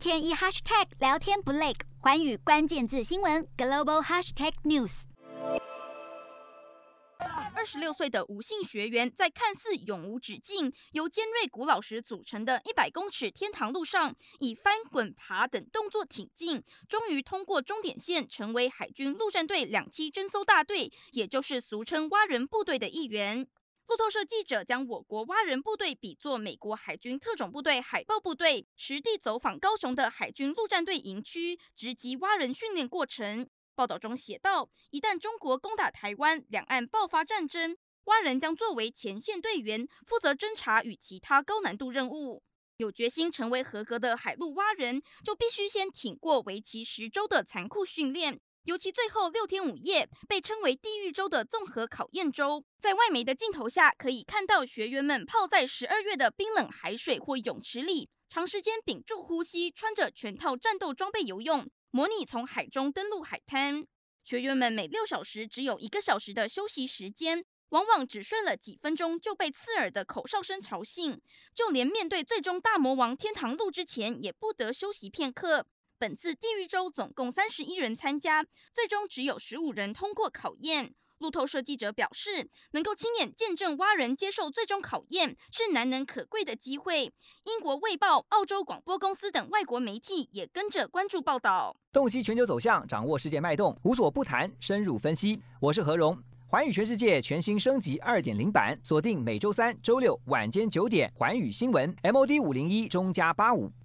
天一 hashtag 聊天不累，寰宇关键字新闻 global hashtag news。二十六岁的吴姓学员在看似永无止境、由尖锐古老石组成的一百公尺天堂路上，以翻滚爬等动作挺进，终于通过终点线，成为海军陆战队两栖侦搜大队，也就是俗称蛙人部队的一员。路透社记者将我国蛙人部队比作美国海军特种部队海豹部队，实地走访高雄的海军陆战队营区，直击蛙人训练过程。报道中写道，一旦中国攻打台湾，两岸爆发战争，蛙人将作为前线队员，负责侦查与其他高难度任务。有决心成为合格的海陆蛙人，就必须先挺过为期十周的残酷训练。尤其最后六天五夜，被称为“地狱周”的综合考验周，在外媒的镜头下，可以看到学员们泡在十二月的冰冷海水或泳池里，长时间屏住呼吸，穿着全套战斗装备游泳，模拟从海中登陆海滩。学员们每六小时只有一个小时的休息时间，往往只睡了几分钟就被刺耳的口哨声吵醒，就连面对最终大魔王天堂路之前，也不得休息片刻。本次地狱周总共三十一人参加，最终只有十五人通过考验。路透社记者表示，能够亲眼见证蛙人接受最终考验是难能可贵的机会。英国《卫报》、澳洲广播公司等外国媒体也跟着关注报道。洞悉全球走向，掌握世界脉动，无所不谈，深入分析。我是何荣。环宇全世界全新升级二点零版，锁定每周三、周六晚间九点，环宇新闻 MOD 五零一中加八五